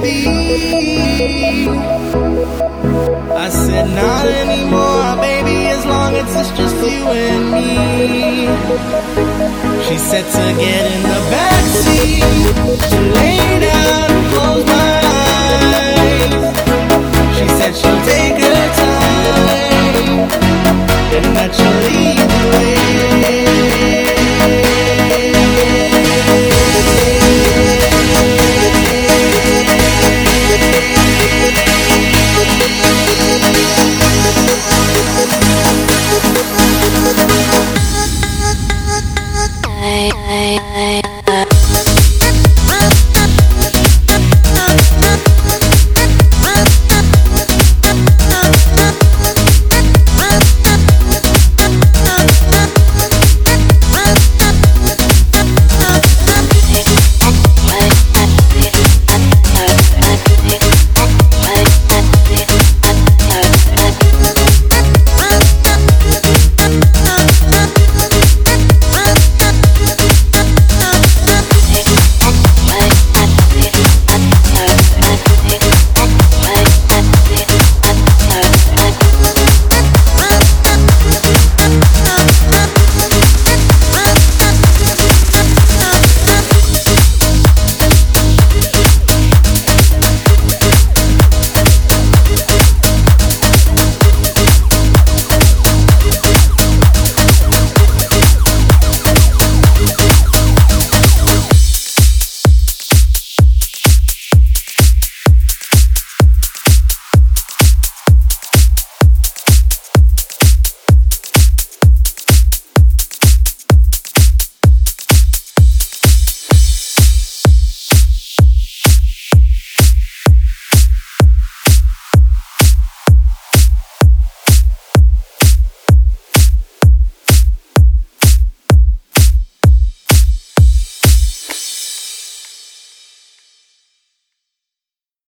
be. I said, not anymore, baby, as long as it's just you and me. She said to get in the backseat. She lay down and close my eyes. She said she'll take her time and that she'll leave.